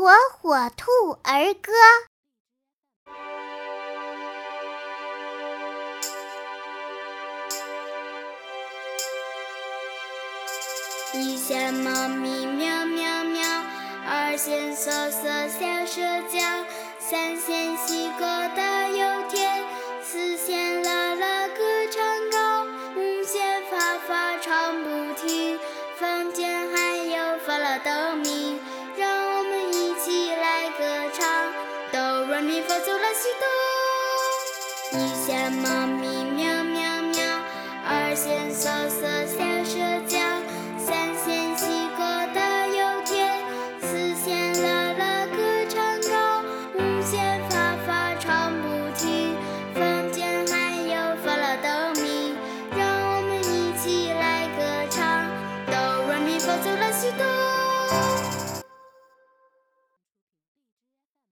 火火兔儿歌。一线猫咪喵喵喵，二线瑟瑟小舌叫，三线细狗大又甜，四线啦啦歌唱高，五线发发唱不停，房间还有发了哆咪，咪发嗦啦西哆。一线猫咪喵喵喵，二线瑟瑟。